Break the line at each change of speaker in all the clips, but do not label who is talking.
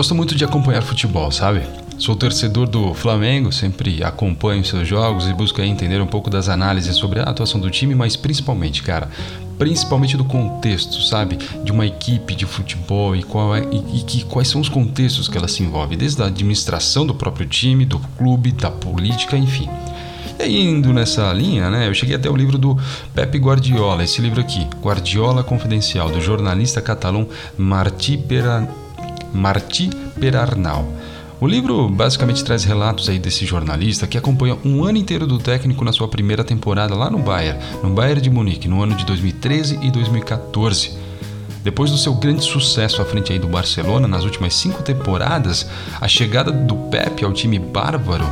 gosto muito de acompanhar futebol, sabe? Sou torcedor do Flamengo, sempre acompanho seus jogos e busco entender um pouco das análises sobre a atuação do time, mas principalmente, cara, principalmente do contexto, sabe? De uma equipe de futebol e, qual é, e, e que, quais são os contextos que ela se envolve, desde a administração do próprio time, do clube, da política, enfim. E indo nessa linha, né, eu cheguei até o livro do Pepe Guardiola, esse livro aqui, Guardiola Confidencial, do jornalista catalão Martí, Pera, Martí Perarnau. O livro basicamente traz relatos aí desse jornalista que acompanha um ano inteiro do técnico na sua primeira temporada lá no Bayern, no Bayern de Munique, no ano de 2013 e 2014. Depois do seu grande sucesso à frente aí do Barcelona nas últimas cinco temporadas, a chegada do Pep ao time bárbaro,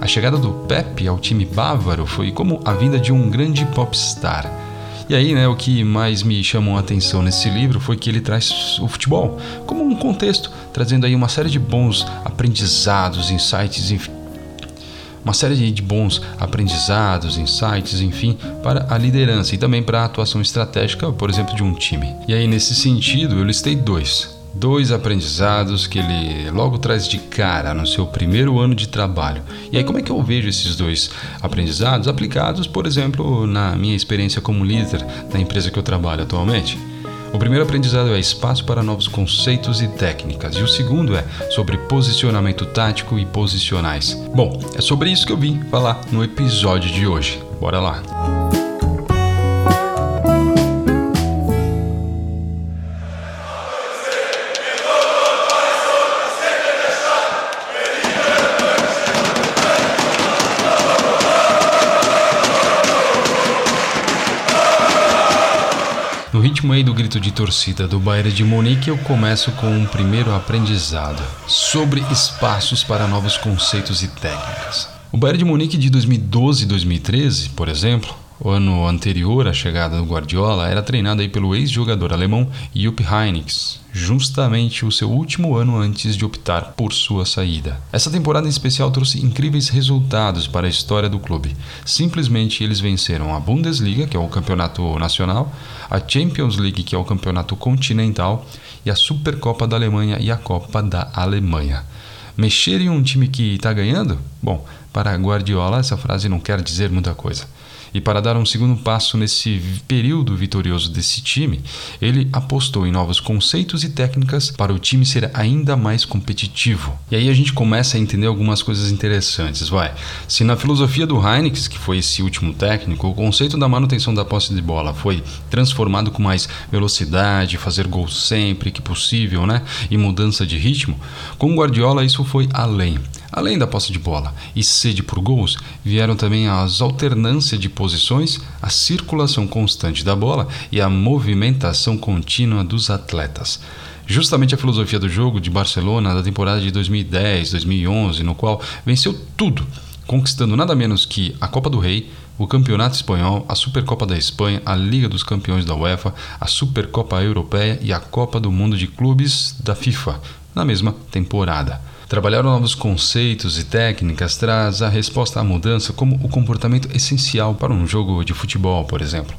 a chegada do Pep ao time bávaro foi como a vinda de um grande popstar. E aí, né, o que mais me chamou a atenção nesse livro foi que ele traz o futebol como um contexto, trazendo aí uma série de bons aprendizados, insights, enfim, uma série de bons aprendizados, insights, enfim, para a liderança e também para a atuação estratégica, por exemplo, de um time. E aí, nesse sentido, eu listei dois dois aprendizados que ele logo traz de cara no seu primeiro ano de trabalho. E aí, como é que eu vejo esses dois aprendizados aplicados, por exemplo, na minha experiência como líder na empresa que eu trabalho atualmente? O primeiro aprendizado é espaço para novos conceitos e técnicas, e o segundo é sobre posicionamento tático e posicionais. Bom, é sobre isso que eu vim falar no episódio de hoje. Bora lá! No ritmo aí do grito de torcida do Bayern de Munique, eu começo com um primeiro aprendizado sobre espaços para novos conceitos e técnicas. O Bayern de Munique de 2012 e 2013, por exemplo, o ano anterior à chegada do Guardiola era treinado aí pelo ex-jogador alemão Jupp Heynckes, justamente o seu último ano antes de optar por sua saída. Essa temporada em especial trouxe incríveis resultados para a história do clube. Simplesmente eles venceram a Bundesliga, que é o campeonato nacional, a Champions League, que é o campeonato continental, e a Supercopa da Alemanha e a Copa da Alemanha. Mexer em um time que está ganhando? Bom, para Guardiola essa frase não quer dizer muita coisa. E para dar um segundo passo nesse período vitorioso desse time, ele apostou em novos conceitos e técnicas para o time ser ainda mais competitivo. E aí a gente começa a entender algumas coisas interessantes, vai. Se na filosofia do Heineken, que foi esse último técnico, o conceito da manutenção da posse de bola foi transformado com mais velocidade, fazer gol sempre que possível, né? E mudança de ritmo, com Guardiola isso foi além. Além da posse de bola e sede por gols, vieram também as alternâncias de posições, a circulação constante da bola e a movimentação contínua dos atletas. Justamente a filosofia do jogo de Barcelona da temporada de 2010-2011, no qual venceu tudo, conquistando nada menos que a Copa do Rei, o Campeonato Espanhol, a Supercopa da Espanha, a Liga dos Campeões da UEFA, a Supercopa Europeia e a Copa do Mundo de Clubes da FIFA, na mesma temporada. Trabalhar novos conceitos e técnicas traz a resposta à mudança como o comportamento essencial para um jogo de futebol, por exemplo.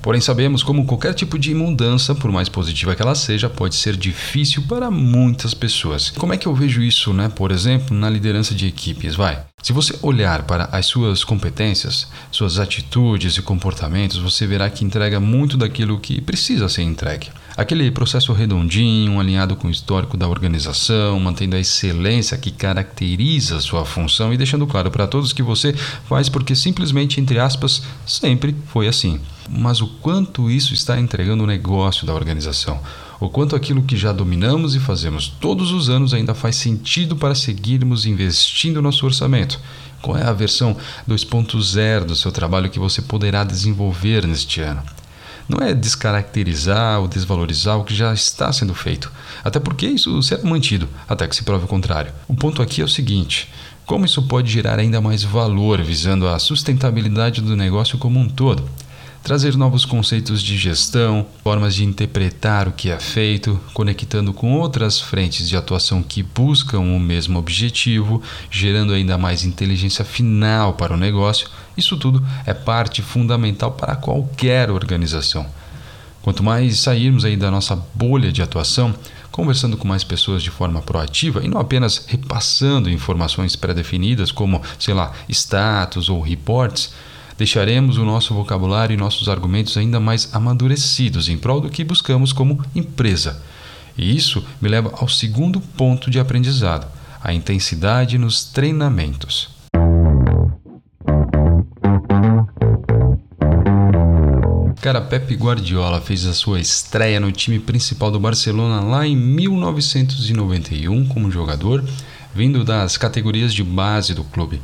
Porém, sabemos como qualquer tipo de mudança, por mais positiva que ela seja, pode ser difícil para muitas pessoas. Como é que eu vejo isso, né? Por exemplo, na liderança de equipes, vai. Se você olhar para as suas competências, suas atitudes e comportamentos, você verá que entrega muito daquilo que precisa ser entregue. Aquele processo redondinho, alinhado com o histórico da organização, mantendo a excelência que caracteriza sua função e deixando claro para todos que você faz porque simplesmente, entre aspas, sempre foi assim. Mas o quanto isso está entregando o negócio da organização? O quanto aquilo que já dominamos e fazemos todos os anos ainda faz sentido para seguirmos investindo no nosso orçamento? Qual é a versão 2.0 do seu trabalho que você poderá desenvolver neste ano? Não é descaracterizar ou desvalorizar o que já está sendo feito, até porque isso será mantido até que se prove o contrário. O ponto aqui é o seguinte: como isso pode gerar ainda mais valor visando a sustentabilidade do negócio como um todo? trazer novos conceitos de gestão, formas de interpretar o que é feito, conectando com outras frentes de atuação que buscam o mesmo objetivo, gerando ainda mais inteligência final para o negócio. Isso tudo é parte fundamental para qualquer organização. Quanto mais sairmos aí da nossa bolha de atuação, conversando com mais pessoas de forma proativa e não apenas repassando informações pré-definidas como, sei lá, status ou reports, deixaremos o nosso vocabulário e nossos argumentos ainda mais amadurecidos em prol do que buscamos como empresa. E isso me leva ao segundo ponto de aprendizado: a intensidade nos treinamentos. Cara, Pep Guardiola fez a sua estreia no time principal do Barcelona lá em 1991 como jogador, vindo das categorias de base do clube.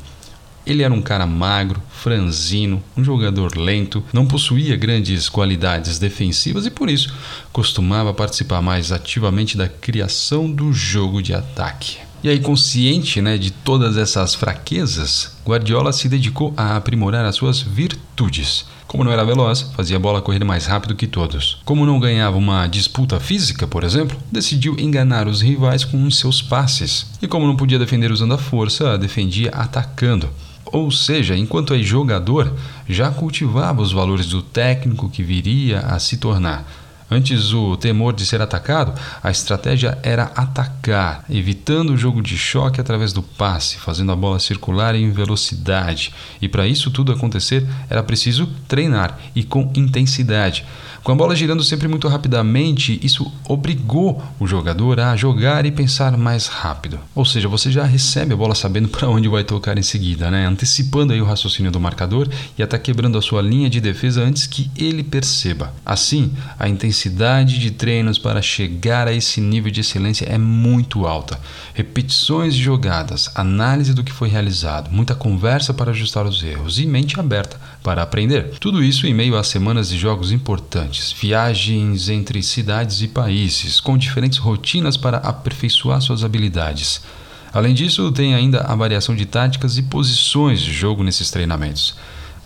Ele era um cara magro, franzino, um jogador lento, não possuía grandes qualidades defensivas e por isso costumava participar mais ativamente da criação do jogo de ataque. E aí, consciente né, de todas essas fraquezas, Guardiola se dedicou a aprimorar as suas virtudes. Como não era veloz, fazia a bola correr mais rápido que todos. Como não ganhava uma disputa física, por exemplo, decidiu enganar os rivais com os seus passes. E como não podia defender usando a força, defendia atacando. Ou seja, enquanto é jogador, já cultivava os valores do técnico que viria a se tornar. Antes o temor de ser atacado, a estratégia era atacar, evitando o jogo de choque através do passe, fazendo a bola circular em velocidade. E para isso tudo acontecer, era preciso treinar e com intensidade. Com a bola girando sempre muito rapidamente, isso obrigou o jogador a jogar e pensar mais rápido. Ou seja, você já recebe a bola sabendo para onde vai tocar em seguida, né? antecipando aí o raciocínio do marcador e até quebrando a sua linha de defesa antes que ele perceba. Assim, a intensidade de treinos para chegar a esse nível de excelência é muito alta. Repetições de jogadas, análise do que foi realizado, muita conversa para ajustar os erros e mente aberta para aprender. Tudo isso em meio a semanas de jogos importantes viagens entre cidades e países, com diferentes rotinas para aperfeiçoar suas habilidades. Além disso, tem ainda a variação de táticas e posições de jogo nesses treinamentos.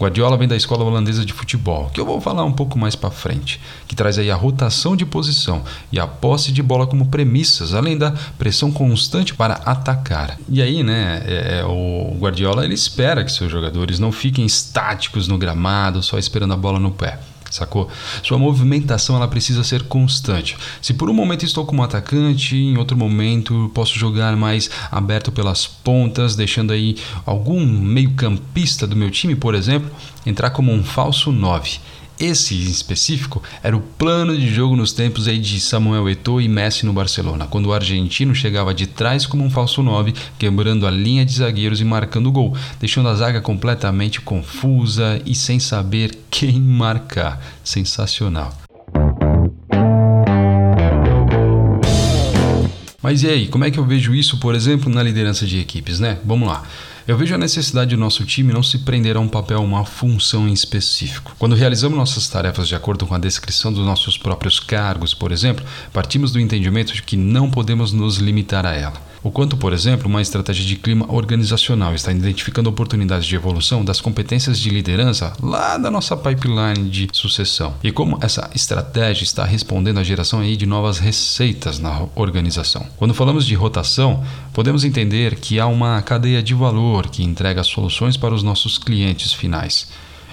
Guardiola vem da escola holandesa de futebol, que eu vou falar um pouco mais para frente, que traz aí a rotação de posição e a posse de bola como premissas, além da pressão constante para atacar. E aí, né, é, é o Guardiola ele espera que seus jogadores não fiquem estáticos no gramado, só esperando a bola no pé sacou? Sua movimentação ela precisa ser constante. Se por um momento estou como atacante, em outro momento posso jogar mais aberto pelas pontas, deixando aí algum meio-campista do meu time, por exemplo, entrar como um falso 9 esse em específico era o plano de jogo nos tempos aí de Samuel Eto'o e Messi no Barcelona, quando o argentino chegava de trás como um falso 9, quebrando a linha de zagueiros e marcando gol, deixando a zaga completamente confusa e sem saber quem marcar. Sensacional. Mas e aí, como é que eu vejo isso, por exemplo, na liderança de equipes, né? Vamos lá. Eu vejo a necessidade do nosso time não se prender a um papel, uma função em específico. Quando realizamos nossas tarefas de acordo com a descrição dos nossos próprios cargos, por exemplo, partimos do entendimento de que não podemos nos limitar a ela. O quanto, por exemplo, uma estratégia de clima organizacional está identificando oportunidades de evolução das competências de liderança lá da nossa pipeline de sucessão. E como essa estratégia está respondendo à geração aí de novas receitas na organização. Quando falamos de rotação, podemos entender que há uma cadeia de valor que entrega soluções para os nossos clientes finais.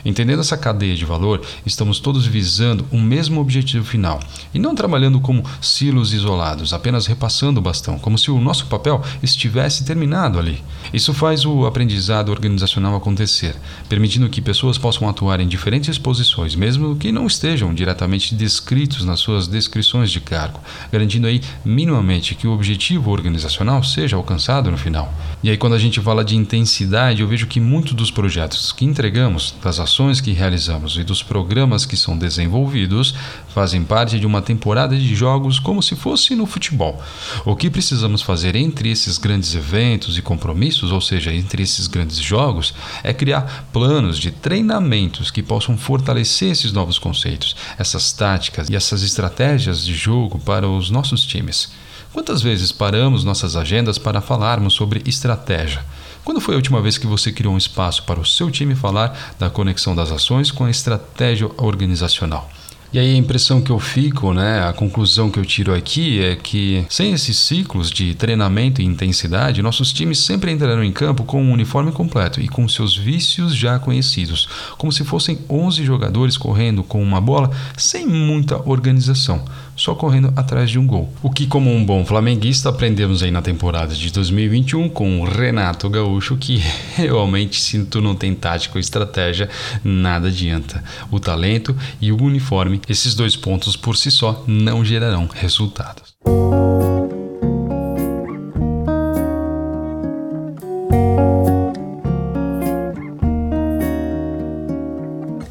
Entendendo essa cadeia de valor, estamos todos visando o mesmo objetivo final e não trabalhando como silos isolados, apenas repassando o bastão, como se o nosso papel estivesse terminado ali. Isso faz o aprendizado organizacional acontecer, permitindo que pessoas possam atuar em diferentes posições, mesmo que não estejam diretamente descritos nas suas descrições de cargo, garantindo aí minimamente que o objetivo organizacional seja alcançado no final. E aí, quando a gente fala de intensidade, eu vejo que muitos dos projetos que entregamos, das ações que realizamos e dos programas que são desenvolvidos fazem parte de uma temporada de jogos como se fosse no futebol. O que precisamos fazer entre esses grandes eventos e compromissos, ou seja, entre esses grandes jogos, é criar planos de treinamentos que possam fortalecer esses novos conceitos, essas táticas e essas estratégias de jogo para os nossos times. Quantas vezes paramos nossas agendas para falarmos sobre estratégia? Quando foi a última vez que você criou um espaço para o seu time falar da conexão das ações com a estratégia organizacional? E aí a impressão que eu fico, né, a conclusão que eu tiro aqui é que sem esses ciclos de treinamento e intensidade, nossos times sempre entrarão em campo com um uniforme completo e com seus vícios já conhecidos, como se fossem 11 jogadores correndo com uma bola sem muita organização só correndo atrás de um gol. O que, como um bom flamenguista, aprendemos aí na temporada de 2021 com o Renato Gaúcho, que realmente, se tu não tem tática ou estratégia, nada adianta. O talento e o uniforme, esses dois pontos por si só, não gerarão resultados.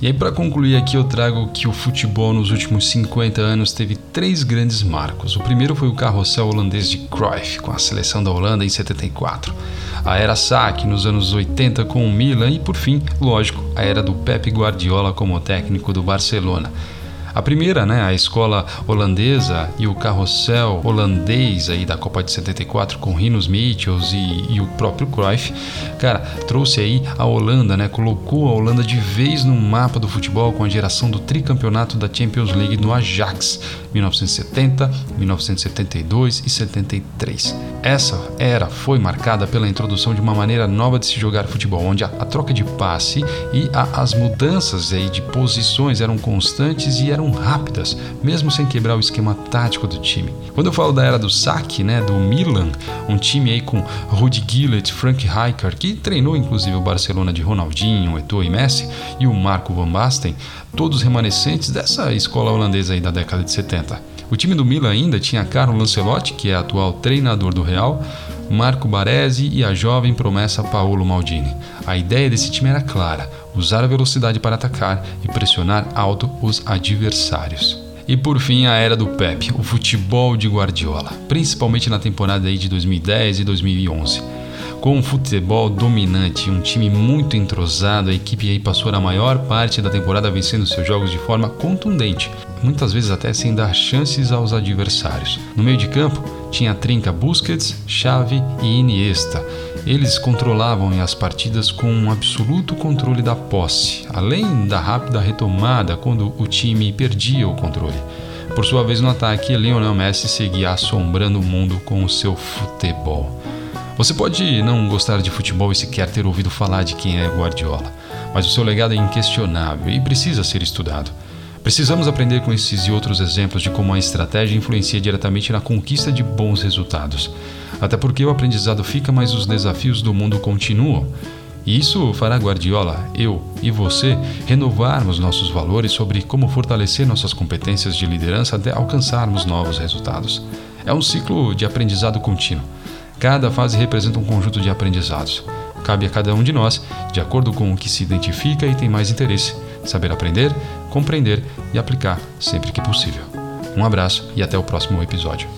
E aí, para concluir aqui, eu trago que o futebol nos últimos 50 anos teve três grandes marcos. O primeiro foi o carrossel holandês de Cruyff, com a seleção da Holanda em 74. A era Sack nos anos 80 com o Milan e, por fim, lógico, a era do Pep Guardiola como técnico do Barcelona. A primeira, né, a escola holandesa e o carrossel holandês aí da Copa de 74 com Rinos Michels e, e, o próprio Cruyff, cara, trouxe aí a Holanda, né, colocou a Holanda de vez no mapa do futebol com a geração do tricampeonato da Champions League no Ajax, 1970, 1972 e 73. Essa era foi marcada pela introdução de uma maneira nova de se jogar futebol, onde a, a troca de passe e a, as mudanças aí de posições eram constantes e eram rápidas, mesmo sem quebrar o esquema tático do time. Quando eu falo da era do saque, né, do Milan, um time aí com Rudi Gillett, Frank Rijkaard, que treinou inclusive o Barcelona de Ronaldinho, Eto'o e Messi, e o Marco Van Basten, todos remanescentes dessa escola holandesa aí da década de 70. O time do Milan ainda tinha Carlo Ancelotti, que é atual treinador do Real, Marco Baresi e a jovem promessa Paolo Maldini. A ideia desse time era clara: usar a velocidade para atacar e pressionar alto os adversários. E por fim, a era do Pep, o futebol de Guardiola, principalmente na temporada aí de 2010 e 2011. Com um futebol dominante um time muito entrosado, a equipe aí passou a maior parte da temporada vencendo seus jogos de forma contundente, muitas vezes até sem dar chances aos adversários. No meio de campo, tinha a trinca Busquets, Xavi e Iniesta. Eles controlavam as partidas com um absoluto controle da posse, além da rápida retomada quando o time perdia o controle. Por sua vez, no ataque, Lionel Messi seguia assombrando o mundo com o seu futebol. Você pode não gostar de futebol e sequer ter ouvido falar de quem é Guardiola, mas o seu legado é inquestionável e precisa ser estudado. Precisamos aprender com esses e outros exemplos de como a estratégia influencia diretamente na conquista de bons resultados. Até porque o aprendizado fica, mas os desafios do mundo continuam. E isso fará Guardiola, eu e você renovarmos nossos valores sobre como fortalecer nossas competências de liderança até alcançarmos novos resultados. É um ciclo de aprendizado contínuo. Cada fase representa um conjunto de aprendizados. Cabe a cada um de nós, de acordo com o que se identifica e tem mais interesse, saber aprender, compreender e aplicar sempre que possível. Um abraço e até o próximo episódio.